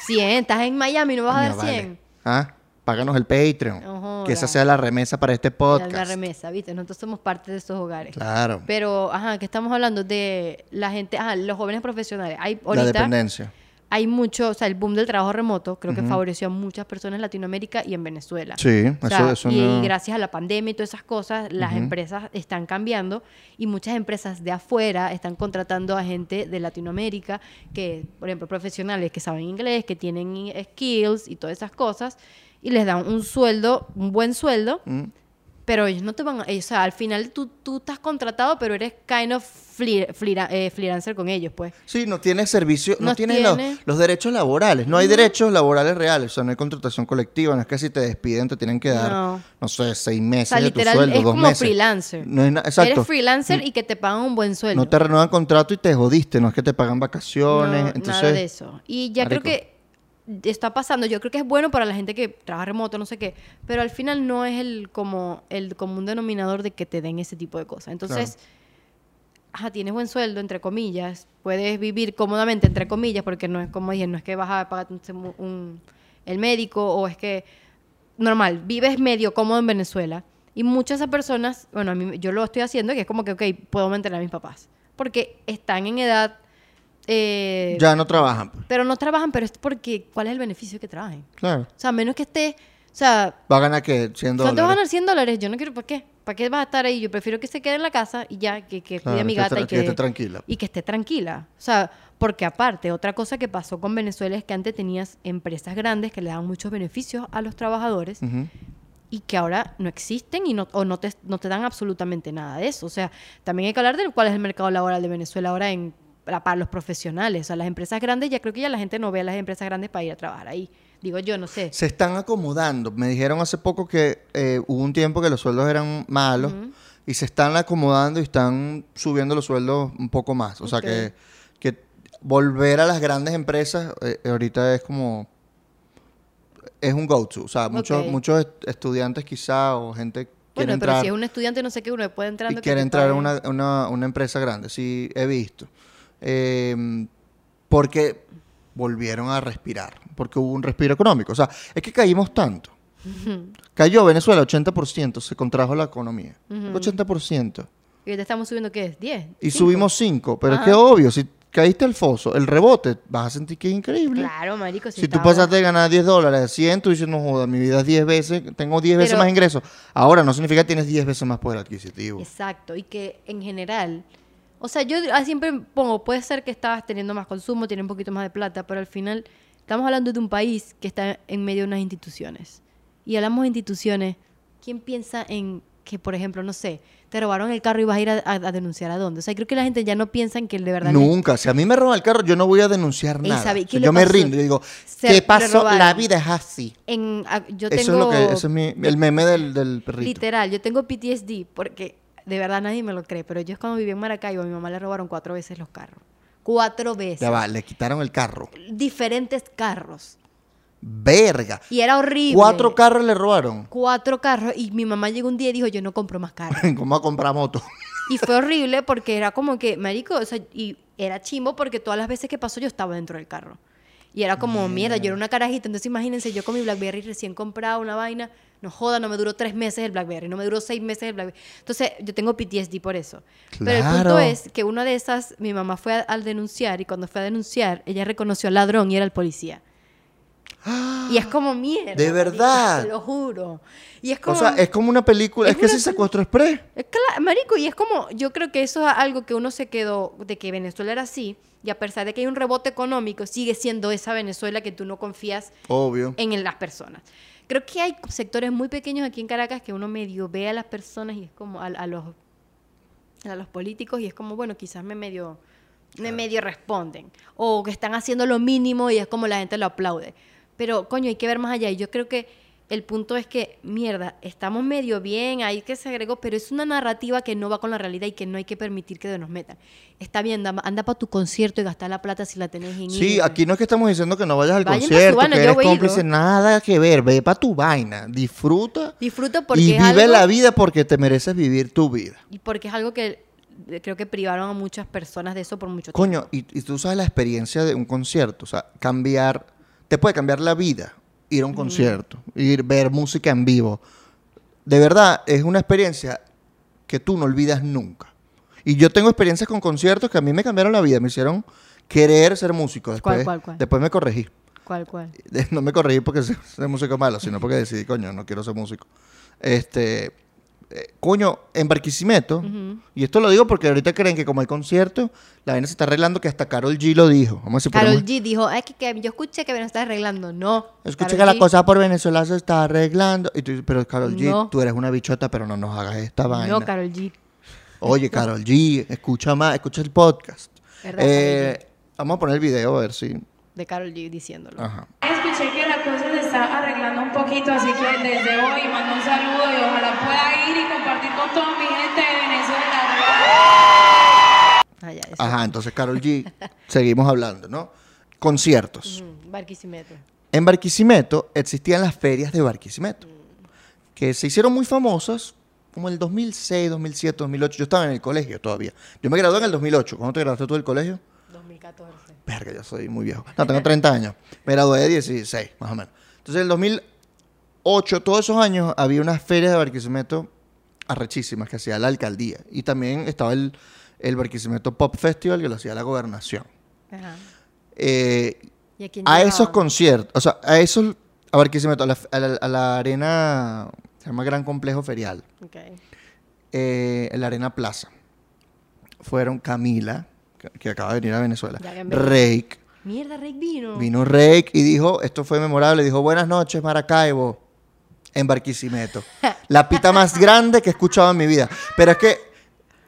E: 100, estás en Miami, no vas a dar
A: vale.
E: 100.
A: Ah, Páganos el Patreon. Que esa sea la remesa para este
E: La,
A: podcast.
E: la remesa, ¿viste? Nosotros somos parte de esos hogares.
A: Claro.
E: Pero, ajá, que estamos hablando de la gente, ajá, los jóvenes profesionales. Hay
A: la
E: ahorita
A: dependencia.
E: Hay mucho, o sea, el boom del trabajo remoto creo que favoreció a muchas personas en Latinoamérica y en Venezuela.
A: Sí,
E: O
A: eso,
E: sea,
A: eso
E: y,
A: no-
E: y gracias a la pandemia y todas esas cosas, las empresas están cambiando y muchas empresas de afuera están contratando a gente de Latinoamérica que, por ejemplo, profesionales que saben inglés, que tienen skills y todas esas cosas y les dan un sueldo, un buen sueldo,
A: Mm.
E: Pero ellos no te van a... O sea, al final tú, tú estás contratado, pero eres kind of freela- eh, freelancer con ellos, pues.
A: Sí, no tienes servicio, no, tienes los,
E: tiene.
A: los derechos laborales. No hay derechos laborales reales. O sea, no hay contratación colectiva. No es que si te despiden te tienen que dar, no,
E: No.
A: sé, seis
E: O
A: meses
E: sea,
A: de tu sueldo,
E: es
A: dos
E: como
A: meses.
E: freelancer.
A: No es exacto.
E: Eres freelancer y que te pagan un buen sueldo.
A: No te renuevan contrato y te jodiste. No es que te pagan vacaciones.
E: No,
A: Entonces,
E: nada de eso. Y ya
A: marico.
E: creo que está pasando. Yo creo que es bueno para la gente que trabaja remoto, no sé qué. Pero al final no es el como el común denominador de que te den ese tipo de cosas. Entonces, ajá, tienes buen sueldo, entre comillas, puedes vivir cómodamente, entre comillas, porque no es como dije, no es que vas a pagar un, un- el médico o es que, normal, vives medio cómodo en Venezuela. Y muchas de esas personas, bueno, a mí, yo lo estoy haciendo, que es como que, ok, puedo mantener a mis papás. Porque están en edad... eh,
A: Ya no trabajan. pues.
E: Pero no trabajan, pero es porque, ¿cuál es el beneficio que trabajen?
A: Claro.
E: O sea, menos que esté, o sea,
A: Va a ganar que 100
E: ¿cuánto vas a
A: dólares.
E: ganar 100 dólares? Yo no quiero, ¿para qué? ¿Para qué vas a estar ahí? Yo prefiero que se quede en la casa y ya, que, que
A: Claro,
E: cuide a mi gata y
A: que
E: que,
A: esté tranquila.
E: Y que esté tranquila. O sea, porque aparte, otra cosa que pasó con Venezuela es que antes tenías empresas grandes que le daban muchos beneficios a los trabajadores y que ahora no existen y no, o no, te, no te dan absolutamente nada de eso. O sea, también hay que hablar de cuál es el mercado laboral de Venezuela ahora en, para, los profesionales. O sea, las empresas grandes, ya creo que ya la gente no ve a las empresas grandes para ir a trabajar ahí. Digo yo, no sé.
A: Se están acomodando. Me dijeron hace poco que eh, hubo un tiempo que los sueldos eran malos y se están acomodando y están subiendo los sueldos un poco más. O sea que, que volver a las grandes empresas eh, ahorita es como es un go-to. O sea, muchos, muchos est- estudiantes quizá o gente
E: Bueno,
A: entrar
E: pero si es un estudiante, no sé qué, uno puede entrar
A: y quiere entrar a una, una- una empresa grande. Sí, he visto. Eh, porque volvieron a respirar, porque hubo un respiro económico. O sea, es que caímos tanto. Cayó Venezuela 80%, se contrajo la economía. 80%.
E: Y ahorita estamos subiendo, ¿qué es? ¿10?
A: Y
E: ¿Cinco?
A: subimos 5, pero es que
E: Ajá.
A: obvio, si caíste al foso, el rebote, vas a sentir que es increíble.
E: Claro, marico.
A: Si tú
E: estaba-
A: pasaste de ganar 10 dólares a 100, tú dices, no joda, mi vida es 10 veces, tengo 10 veces más ingresos. Ahora no significa que tienes 10 veces más poder adquisitivo.
E: Exacto, y que en general, o sea, yo ah, siempre pongo, puede ser que estabas teniendo más consumo, tienes un poquito más de plata, pero al final estamos hablando de un país que está en medio de unas instituciones. Y hablamos de instituciones, ¿quién piensa en que, por ejemplo, no sé, te robaron el carro y vas a ir a, a- a denunciar a dónde? O sea, creo que la gente ya no piensa en que de verdad...
A: Nunca. Si a mí me roban el carro, yo no voy a denunciar nada.
E: ¿sabe
A: O sea, yo me rindo y digo,
E: Se-
A: ¿qué pasó? La vida es así.
E: En, ah, yo
A: Eso es lo que, es mi- el meme del, del perrito.
E: Literal, yo tengo PTSD porque de verdad nadie me lo cree, pero yo cuando viví en Maracaibo a mi mamá le robaron cuatro veces los carros. Cuatro veces.
A: Ya va, le quitaron el carro.
E: Diferentes carros.
A: Verga.
E: Y era horrible.
A: Cuatro carros le robaron.
E: Cuatro carros. Y mi mamá llegó un día y dijo, yo no compro más carros.
A: ¿Cómo a comprar moto?
E: y fue horrible porque era como que, marico, o sea, y era chimbo porque todas las veces que pasó yo estaba dentro del carro. Y era como, mierda, yo era una carajita. Entonces imagínense, yo con mi Blackberry recién comprado una vaina. No joda, no me duró tres meses el Blackberry, no me duró seis meses el Blackberry. Entonces yo tengo PTSD por eso. Pero el punto
A: Claro.
E: es que una de esas, mi mamá fue a- al denunciar y cuando fue a denunciar, ella reconoció al ladrón y era el policía. Y es como mierda.
A: ¿De
E: marico,
A: verdad?
E: Te lo juro. Y es
A: O
E: como.
A: sea, es como una película.
E: Es
A: Es, que si secuestro express.
E: Es cla- marico, y es como, yo creo que eso es algo que uno se quedó, de que Venezuela era así, y a pesar de que hay un rebote económico, sigue siendo esa Venezuela que tú no confías
A: Obvio.
E: en las personas. Creo que hay sectores muy pequeños aquí en Caracas que uno medio ve a las personas y es como a, a los a los políticos y es como, bueno, quizás me medio me medio responden. O que están haciendo lo mínimo y es como la gente lo aplaude. Pero coño, hay que ver más allá. Y yo creo que el punto es que, mierda, estamos medio bien, hay que se agregó, pero es una narrativa que no va con la realidad y que no hay que permitir que nos metan. Está bien, anda, para tu concierto y gastar la plata si la tenés en
A: Sí,
E: ir.
A: aquí no es que estamos diciendo que no vayas al
E: Vayan
A: concierto, que eres cómplice, nada que ver. Ve para tu vaina, disfruta
E: Disfruta porque
A: y
E: es
A: vive
E: algo-
A: la vida porque te mereces vivir tu vida.
E: Y porque es algo que eh, creo que privaron a muchas personas de eso por mucho tiempo.
A: Coño, y, y tú sabes la experiencia de un concierto, o sea, cambiar, te puede cambiar la vida ir a un concierto, ir ver música en vivo. De verdad, es una experiencia que tú no olvidas nunca. Y yo tengo experiencias con conciertos que a mí me cambiaron la vida, me hicieron querer ser músico. Después,
E: ¿Cuál, cuál, cuál?
A: después me corregí.
E: ¿Cuál, cuál?
A: No me corregí porque soy soy músico malo, sino porque decidí, coño, no quiero ser músico. Este, eh, coño, en Barquisimeto, y esto lo digo porque ahorita creen que como hay concierto, la vaina se está arreglando que hasta Carol G lo dijo. Vamos a
E: Carol G dijo, es que, que yo escuché que me lo está arreglando. No.
A: Escuché
E: Karol
A: que la cosa por Venezuela se está arreglando. Y tú dices, pero Carol G,
E: No.
A: tú eres una bichota, pero no nos hagas esta vaina.
E: No, Carol G.
A: Oye, Carol G, escucha más, escucha el podcast.
E: ¿Verdad,
A: Eh, vamos a poner el video a ver si.
E: De Carol G diciéndolo.
A: Ajá.
G: Escuché que la cosa se está arreglando un poquito, así que desde hoy mando un saludo y ojalá pueda ir y compartir con toda mi gente de Venezuela.
E: Ah, ya, eso.
A: Ajá, entonces Carol G, seguimos hablando, ¿no? Conciertos.
E: Mm, Barquisimeto.
A: En Barquisimeto existían las ferias de Barquisimeto, que se hicieron muy famosas como el 2006, 2007, 2008. Yo estaba en el colegio todavía. Yo me gradué en el 2008. ¿Cuándo te graduaste tú del colegio?
E: 2014.
A: Verga, yo soy muy viejo. No, tengo 30 años. Me gradué de 16, más o menos. Entonces, en el 2008, todos esos años, había unas ferias de Barquisimeto arrechísimas que hacía la alcaldía. Y también estaba el, el Barquisimeto Pop Festival que lo hacía la gobernación.
E: Ajá.
A: Eh,
E: ¿Y a
A: esos conciertos, o sea, a esos, a Barquisimeto, a la, a la- a la arena, se llama Gran Complejo Ferial,
E: Ok.
A: eh, en la Arena Plaza, fueron Camila, que, acaba de venir a Venezuela. Rake,
E: Mierda, Rick vino.
A: vino Rake y dijo, esto fue memorable, dijo, buenas noches Maracaibo, en Barquisimeto. La pita más grande que he escuchado en mi vida. Pero es que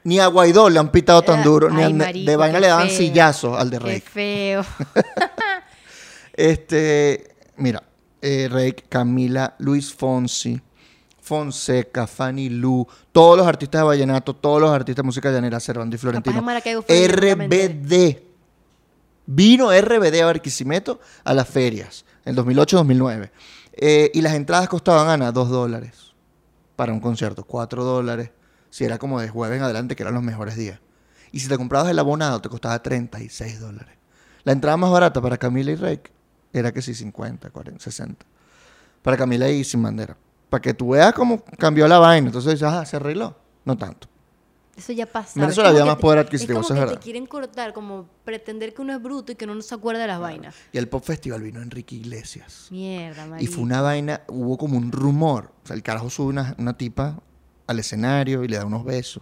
A: ni a Guaidó le han pitado tan
E: Eh,
A: duro, ni
E: ay,
A: a-
E: marico,
A: de vaina
E: qué
A: le daban sillazos al de
E: Qué
A: Rake.
E: feo.
A: Este, mira, eh, Rake, Camila, Luis Fonsi, Fonseca, Fanny Lu, todos los artistas de vallenato, todos los artistas de música llanera, Cervando y Florentino. RBD. Vino RBD a Barquisimeto a las ferias en 2008-2009. Eh, y las entradas costaban, Ana, 2 dólares para un concierto, 4 dólares. Si era como de jueves en adelante, que eran los mejores días. Y si te comprabas el abonado, te costaba 36 dólares. La entrada más barata para Camila y Rake era que sí, 50, 40, 60. Para Camila y Sin Bandera. Para que tú veas cómo cambió la vaina. Entonces dices, ah, se arregló. No tanto.
E: Eso ya pasa.
A: En Venezuela había más poder adquisitivo,
E: Es
A: eso
E: como
A: es
E: que
A: verdad.
E: te quieren cortar, como pretender que uno es bruto y que uno no se acuerda de las vainas.
A: Y el Pop Festival vino Enrique Iglesias.
E: Mierda,
A: Y
E: marico.
A: fue una vaina, hubo como un rumor. O sea, el carajo sube una, una tipa al escenario y le da unos besos.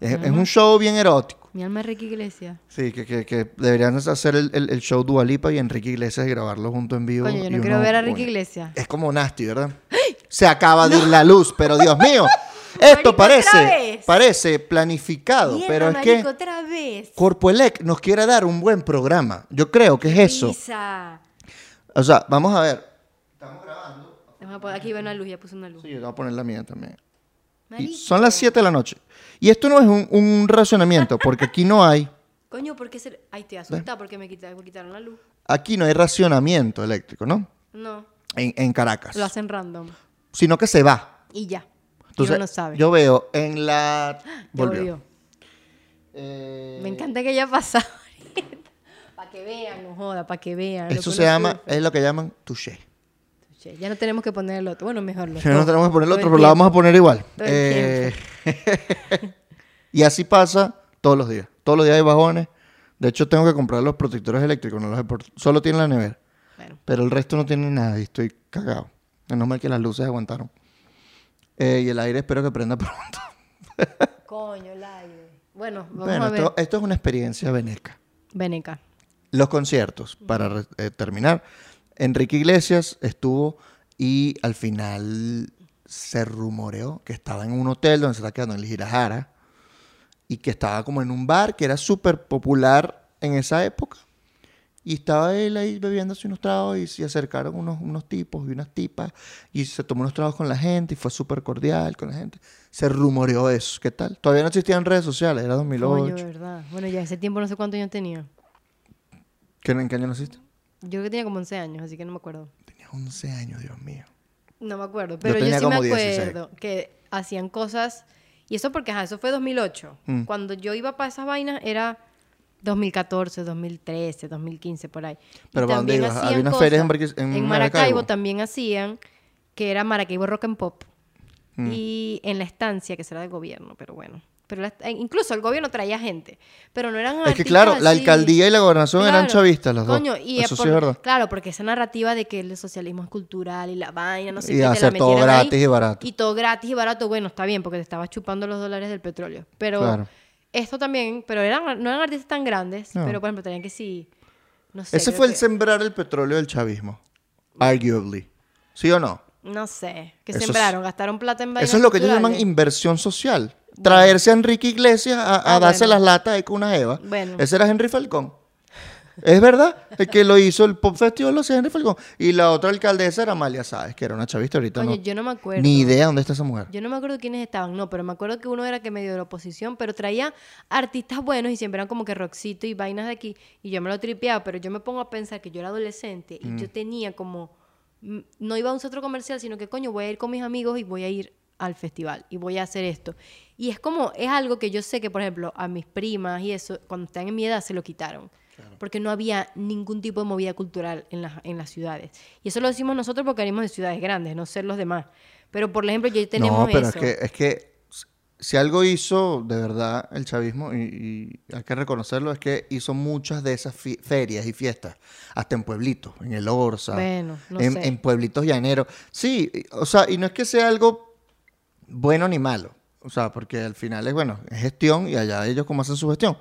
A: Es, es un show bien erótico.
E: Mi alma es Ricky Iglesias.
A: Sí, que, que, que deberían hacer el, el- el show Dualipa y Enrique Iglesias y grabarlo junto en vivo.
E: Coño, yo no quiero ver a Ricky. Iglesias.
A: Es como nasty, ¿verdad? Se acaba de ir la luz, pero Dios mío. Esto
E: Marico,
A: parece, parece planificado,
E: Mierda,
A: pero es
E: marico,
A: que
E: otra vez.
A: Corpoelec nos quiere dar un buen programa. Yo creo que es eso.
E: Pisa.
A: O sea, vamos a ver.
E: A poner- Aquí va una luz, ya puse una luz.
A: Sí, yo voy a poner la mía también. Y son las 7 de la noche. Y esto no es un, un racionamiento, porque aquí no hay,
E: Coño, ¿por qué se... Ay, te asustada porque me quitaron, la luz.
A: aquí no hay racionamiento eléctrico, ¿no?
E: No,
A: En, en Caracas.
E: lo hacen random.
A: Sino que se va.
E: Y ya.
A: Entonces,
E: no sabe.
A: yo veo en la... Volvió.
E: volvió.
A: Eh,
E: Me encanta que haya pasado. para que vean, no joda, para que vean.
A: Eso se llama, es lo que llaman touché.
E: Che, Ya no tenemos que poner el otro. Bueno, mejor lo
A: Ya no tenemos que poner el otro, pero la vamos a poner igual. Eh, y así pasa todos los días. Todos los días hay bajones. De hecho, tengo que comprar los protectores eléctricos. No los Solo tiene la nevera.
E: Bueno,
A: Pero el resto no tiene nada y estoy cagado. Menos mal que las luces aguantaron. Eh, y el aire espero que prenda pronto.
E: coño, el aire. Bueno, vamos
A: bueno,
E: a ver.
A: esto, esto es una experiencia veneca.
E: Ven acá.
A: Los conciertos, para eh, terminar. Enrique Iglesias estuvo y al final se rumoreó que estaba en un hotel donde se está quedando en el Girajara y que estaba como en un bar que era súper popular en esa época. Y estaba él ahí bebiéndose unos tragos y se acercaron unos, unos tipos y unas tipas y se tomó unos tragos con la gente y fue súper cordial con la gente. Se rumoreó eso. ¿Qué tal? Todavía no existían redes sociales, era 2008.
E: Coño, verdad. Bueno, ya ese tiempo no sé cuántos años tenía.
A: ¿Qué, ¿En qué año naciste?
E: Yo creo que tenía como 11 años, así que no me acuerdo.
A: Tenías 11 años, Dios mío.
E: No me acuerdo, pero yo, sí me
A: como 16.
E: acuerdo que hacían cosas. Y eso porque, ajá, eso fue 2008.
A: Mm.
E: Cuando yo iba para esas vainas era 2014, 2013, 2015, por ahí.
A: ¿Pero para dónde ibas? ¿Había unas ferias en en
E: en
A: Maracaibo?
E: Maracaibo también hacían, que era Maracaibo Rock and Pop.
A: Mm.
E: Y en la estancia, que será del gobierno, pero bueno. Pero la- eh, incluso el gobierno traía gente, pero no eran
A: Es que claro, la alcaldía y la gobernación eran
E: Claro.
A: chavistas los
E: Coño,
A: dos.
E: y
A: Eso
E: es
A: sí es verdad.
E: Claro, porque esa narrativa de que el socialismo es cultural y la vaina, no sé
A: Y
E: qué, te la
A: hacer todo
E: ahí,
A: gratis y barato.
E: Y todo gratis y barato, bueno, está bien, porque te estabas chupando los dólares del petróleo. Pero
A: Claro.
E: esto también, pero eran, no eran artistas tan grandes,
A: No.
E: pero por ejemplo, tenían que sí, no sé.
A: Ese fue el sembrar el petróleo del chavismo. Arguably. ¿Sí o no?
E: No sé, que
A: Eso es-
E: sembraron, gastaron plata en vainas
A: Eso es lo que ellos llaman inversión social. Traerse a Enrique Iglesias a, a
E: Ah,
A: darse
E: bueno.
A: las latas ahí con una Eva.
E: Bueno.
A: Ese era Henry Falcón. Es verdad. El que lo hizo el Pop Festival lo hacía Henry Falcón. Y la otra alcaldesa era Amalia Sáez, que era una chavista ahorita.
E: Coño,
A: no,
E: yo no me acuerdo.
A: Ni idea dónde está esa mujer.
E: Yo no me acuerdo quiénes estaban, no, pero me acuerdo que uno era que medio de la oposición, pero traía artistas buenos y siempre eran como que rockcito y vainas de aquí. Y yo me lo tripeaba, pero yo me pongo a pensar que yo era adolescente y
A: Mm.
E: yo tenía como. mm, No iba a un centro comercial, sino que coño, voy a ir con mis amigos y voy a ir al festival y voy a hacer esto. Y es como, es algo que yo sé que, por ejemplo, a mis primas y eso, cuando están en mi edad, se lo quitaron. Porque no había ningún tipo de movida cultural en, las en las ciudades. Y eso lo decimos nosotros porque venimos de ciudades grandes, no ser los demás. Pero, por ejemplo, ya tenemos
A: no, pero
E: eso.
A: es que, es que si algo hizo de verdad el chavismo, y, y hay que reconocerlo, es que hizo muchas de esas fi- ferias y fiestas, hasta en pueblitos, en el Orsa,
E: Bueno, no
A: en,
E: sé.
A: en pueblitos llaneros. Sí, o sea, y no es que sea algo bueno ni malo, o sea, porque al final es, bueno, es gestión y allá ellos cómo hacen su gestión.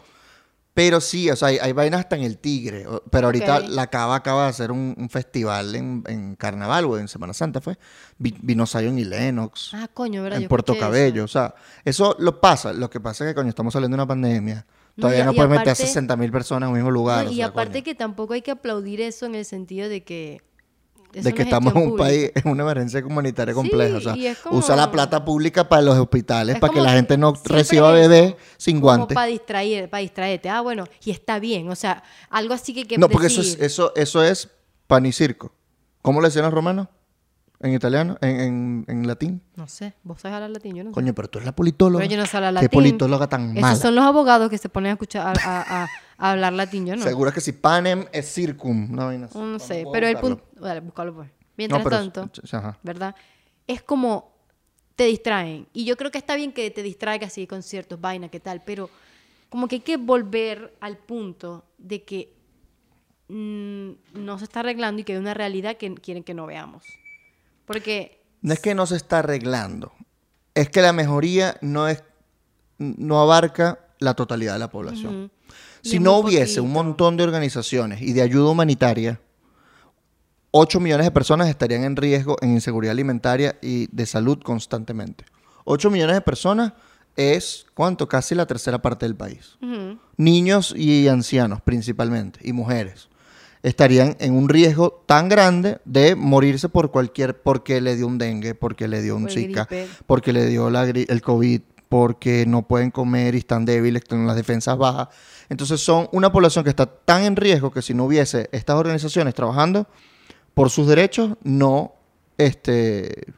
A: Pero sí, o sea, hay, hay vainas hasta en el Tigre. Pero ahorita la Cava acaba de hacer un, un festival en, en Carnaval o en Semana Santa, fue. Vi- Vino Zion y Lennox
E: Ah, coño, ¿verdad?
A: en
E: Yo
A: Puerto
E: eso.
A: Cabello. O sea, eso lo pasa. Lo que pasa es que, coño, estamos saliendo de una pandemia. Todavía no puedes meter a
E: aparte-
A: 60 mil personas en un mismo lugar.
E: No,
A: o
E: y aparte
A: coño.
E: que tampoco hay que aplaudir eso en el sentido de que... es
A: de que estamos en un
E: pública.
A: país, en una emergencia comunitaria compleja. O sea, usa la plata pública para los hospitales,
E: Es
A: para que la gente no reciba bebés sin guantes.
E: para distraer, para distraerte. Ah, bueno, y está bien. O sea, algo así que hay que
A: No, porque eso es, eso, eso es pan y circo. ¿Cómo le decían los romanos? ¿En italiano? ¿En, en, en latín?
E: No sé, vos sabes hablar latín, yo no sé.
A: Coño, pero tú eres la politóloga.
E: Pero yo no sé hablar
A: ¿Qué
E: latín.
A: politóloga tan
E: Esos
A: mala?
E: son los abogados que se ponen a escuchar, a, a- hablar latín, yo no.
A: Seguro que si panem es circum. No.
E: No, sé,
A: voy a
E: pero el punto... Dale, búscalo pues. Mientras tanto,
A: ajá.
E: ¿verdad? Es como te distraen. Y yo creo que está bien que te distraigas así con ciertos vainas, qué tal, pero como que hay que volver al punto de que mm, no se está arreglando y que hay una realidad que quieren que no veamos. Porque
A: No es que no se está arreglando. Es que la mejoría no es no abarca la totalidad de la población. Si no hubiese un montón de organizaciones y de ayuda humanitaria, 8 millones de personas estarían en riesgo en inseguridad alimentaria y de salud constantemente. 8 millones de personas es, ¿cuánto? Casi la tercera parte del país. Niños y ancianos principalmente, y mujeres, estarían en un riesgo tan grande de morirse por cualquier, porque le dio un dengue, porque le dio un Zika, porque le dio la el COVID, porque no pueden comer y están débiles, tienen las defensas bajas. Entonces son una población que está tan en riesgo que si no hubiese estas organizaciones trabajando por sus derechos, no, este,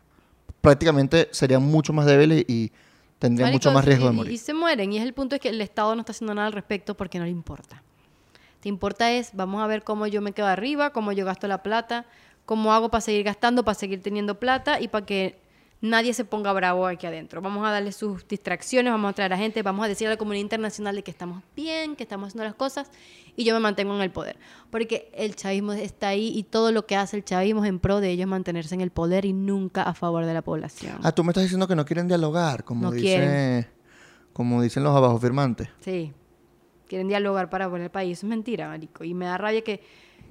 A: prácticamente serían mucho más débiles y tendrían
E: Marico,
A: mucho más riesgo de morir.
E: Y se mueren. Y es el punto es que el Estado no está haciendo nada al respecto porque no le importa. Te importa es, vamos a ver cómo yo me quedo arriba, cómo yo gasto la plata, cómo hago para seguir gastando, para seguir teniendo plata y para que nadie se ponga bravo aquí adentro. Vamos a darle sus distracciones, vamos a traer a gente, vamos a decir a la comunidad internacional de que estamos bien, que estamos haciendo las cosas y yo me mantengo en el poder. Porque el chavismo está ahí y todo lo que hace el chavismo es en pro de ellos mantenerse en el poder y nunca a favor de la población.
A: Ah, tú me estás diciendo que no quieren dialogar, como
E: No
A: dice, como dicen los abajo firmantes.
E: Sí. Quieren dialogar para poner el país. Es mentira, marico. Y me da rabia que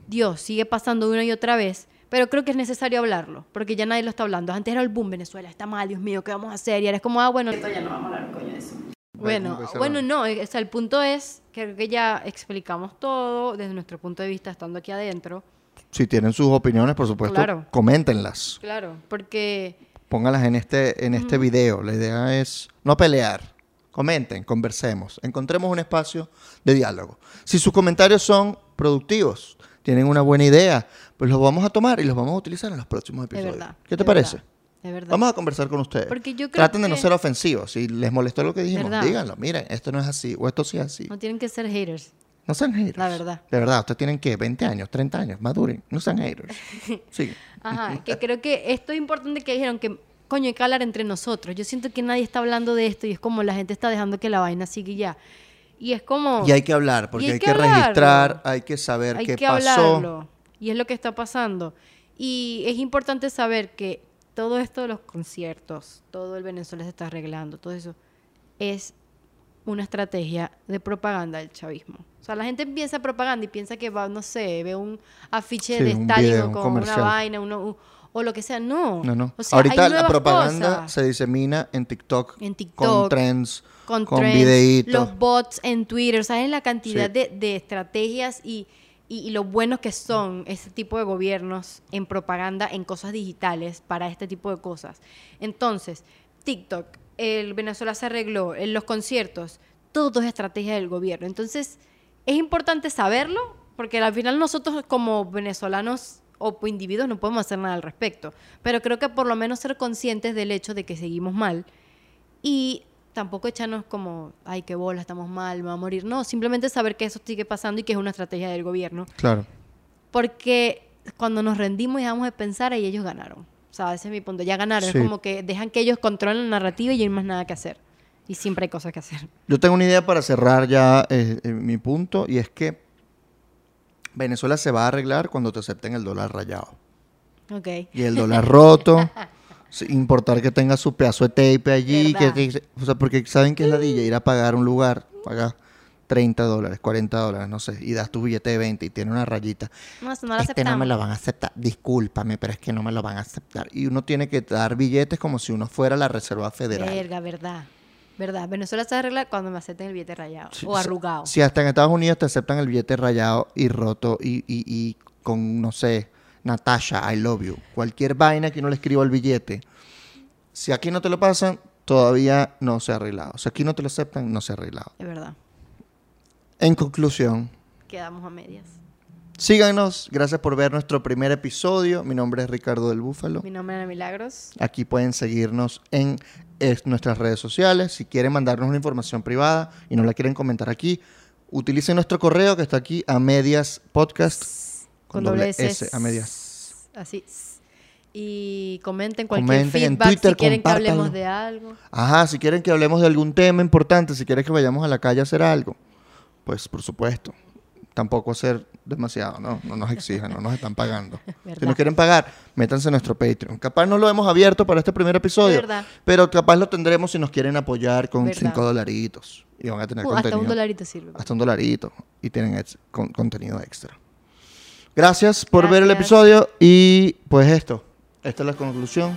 E: Dios sigue pasando una y otra vez. Pero creo que es necesario hablarlo, porque ya nadie lo está hablando. Antes era el boom, Venezuela está mal, Dios mío, ¿qué vamos a hacer? Y ahora es como, ah, bueno, ya no vamos a hablar, coño, de eso. Bueno, bueno, no, o sea, el punto es que creo que ya explicamos todo desde nuestro punto de vista estando aquí adentro.
A: Si tienen sus opiniones, por supuesto,
E: Claro.
A: coméntenlas.
E: Claro, porque
A: Pónganlas en este, en este video. La idea es no pelear. Comenten, conversemos. Encontremos un espacio de diálogo. Si sus comentarios son productivos, tienen una buena idea, pues los vamos a tomar y los vamos a utilizar en los próximos episodios.
E: verdad.
A: ¿Qué te parece?
E: verdad, De verdad.
A: Vamos a conversar con ustedes.
E: Porque yo creo
A: Traten de no ser ofensivos. Si les molestó lo que dijimos,
E: ¿Verdad?
A: díganlo. Miren, esto no es así o esto sí es así.
E: No tienen que ser haters.
A: No sean haters.
E: La verdad.
A: De verdad, ustedes tienen que 20 años, 30 años, maduren. No sean haters. Sí.
E: Ajá, que creo que esto es importante que dijeron que, coño, hay que hablar entre nosotros. Yo siento que nadie está hablando de esto y es como la gente está dejando que la vaina siga y ya. Y es como...
A: Y hay que hablar, porque
E: hay
A: hay,
E: que hablarlo.
A: registrar, hay que saber
E: hay
A: qué
E: que
A: pasó.
E: hablarlo. Y es lo que está pasando. Y es importante saber que todo esto de los conciertos, todo el Venezuela se está arreglando, todo eso, es una estrategia de propaganda del chavismo. O sea, la gente empieza propaganda y piensa que va, no sé, ve un afiche
A: Sí,
E: de Stalin o con una vaina, uno- un- o lo que sea. No.
A: No, no.
E: O sea,
A: Ahorita
E: hay
A: la propaganda
E: cosas.
A: se disemina en TikTok,
E: En
A: con
E: TikTok,
A: trends,
E: con,
A: con,
E: trends,
A: videitos.
E: los bots en Twitter, ¿saben la cantidad
A: Sí.
E: de, de estrategias y, y, y lo buenos que son ese tipo de gobiernos en propaganda, en cosas digitales para este tipo de cosas? Entonces, TikTok, el Venezuela se arregló, en los conciertos, todo es estrategia del gobierno. Entonces, es importante saberlo, porque al final nosotros como venezolanos o por individuos no podemos hacer nada al respecto. Pero creo que por lo menos ser conscientes del hecho de que seguimos mal y tampoco echarnos como, ay, qué bola, estamos mal, me va a morir. No, simplemente saber que eso sigue pasando y que es una estrategia del gobierno.
A: Claro.
E: Porque cuando nos rendimos y dejamos de pensar, ahí ellos ganaron. O sea, ese es mi punto. Ya ganaron.
A: Sí.
E: Es como que dejan que ellos controlen la narrativa y no hay más nada que hacer. Y siempre hay cosas que hacer.
A: Yo tengo una idea para cerrar ya eh, eh, mi punto y es que Venezuela se va a arreglar cuando te acepten el dólar rayado.
E: Ok.
A: Y el dólar roto, sin importar que tenga su pedazo de tape allí, que, o sea, porque saben que es la DJ ir a pagar un lugar, pagas 30 dólares, 40 dólares, no sé, y das tu billete de 20 y tiene una rayita.
E: No, eso no lo
F: este no me lo van a aceptar. Discúlpame, pero es que no me lo van a aceptar.
A: Y uno tiene que dar billetes como si uno fuera la Reserva Federal.
E: Verga, verdad. Verdad. Venezuela se arregla cuando me acepten el billete rayado. O
A: si-
E: arrugado.
A: Si hasta en Estados Unidos te aceptan el billete rayado y roto y, y- y con, no sé, Natasha, I love you. Cualquier vaina que uno le escriba al billete. Si aquí no te lo pasan, todavía no se ha arreglado. Si aquí no te lo aceptan, no se ha arreglado.
E: Es verdad.
A: En conclusión,
E: Quedamos a medias.
A: Síganos. Gracias por ver nuestro primer episodio. Mi nombre es Ricardo del Búfalo.
E: Mi nombre es Ana Milagros.
A: Aquí pueden seguirnos en nuestras redes sociales. Si quieren mandarnos una información privada y no la quieren comentar aquí, utilicen nuestro correo que está aquí a medias podcast con, doble S, a medias.
E: Así. Y comenten cualquier
A: Comenten en
E: feedback
A: Twitter,
E: si quieren que hablemos de algo.
A: Ajá, si quieren que hablemos de algún tema importante, si quieren que vayamos a la calle a hacer algo, pues por supuesto. Tampoco hacer demasiado, ¿no? No nos exijan, no nos están pagando. si nos quieren pagar, métanse en nuestro Patreon. Capaz no lo hemos abierto para este primer episodio,
E: Verdad.
A: pero capaz lo tendremos si nos quieren apoyar con
E: Verdad.
A: 5 dolaritos. Y van a tener
E: Uh, hasta
A: contenido.
E: un dolarito sirve.
A: hasta un dolarito y tienen ex- con- contenido extra. Gracias por ver el episodio y pues esto, esta es la conclusión.